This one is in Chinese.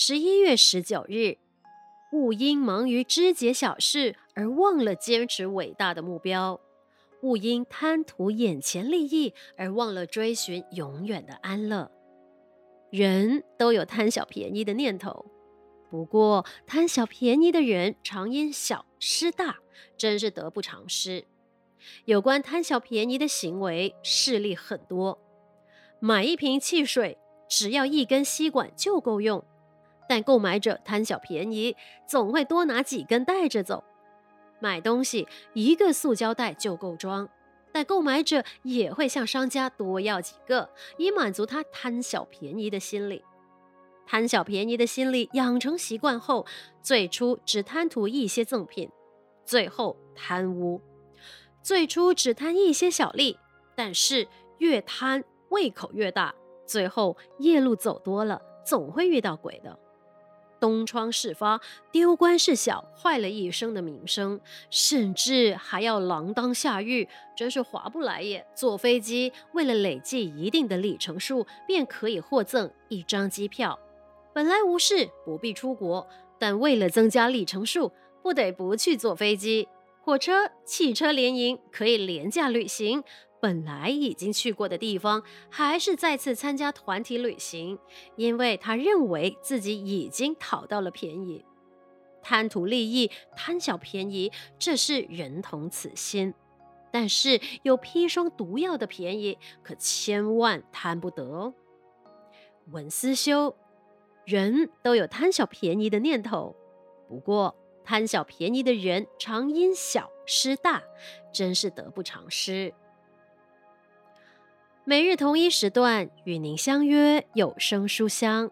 十一月十九日，勿因忙于枝节小事而忘了坚持伟大的目标；勿因贪图眼前利益而忘了追寻永远的安乐。人都有贪小便宜的念头，不过贪小便宜的人常因小失大，真是得不偿失。有关贪小便宜的行为，事例很多。买一瓶汽水，只要一根吸管就够用，但购买者贪小便宜，总会多拿几根带着走。买东西，一个塑胶袋就够装，但购买者也会向商家多要几个，以满足他贪小便宜的心理。贪小便宜的心理养成习惯后，最初只贪图一些赠品，最后贪污。最初只贪一些小利，但是越贪胃口越大，最后夜路走多了，总会遇到鬼的。东窗事发，丢官事小，坏了一生的名声，甚至还要锒铛下狱，真是划不来耶。坐飞机为了累计一定的里程数，便可以获赠一张机票。本来无事，不必出国，但为了增加里程数，不得不去坐飞机。火车、汽车联营可以廉价旅行，本来已经去过的地方，还是再次参加团体旅行，因为他认为自己已经讨到了便宜。贪图利益、贪小便宜，这是人同此心。但是有砒霜毒药的便宜，可千万贪不得哦。文思修，人都有贪小便宜的念头，不过。贪小便宜的人常因小失大，真是得不偿失。每日同一时段与您相约有声书香。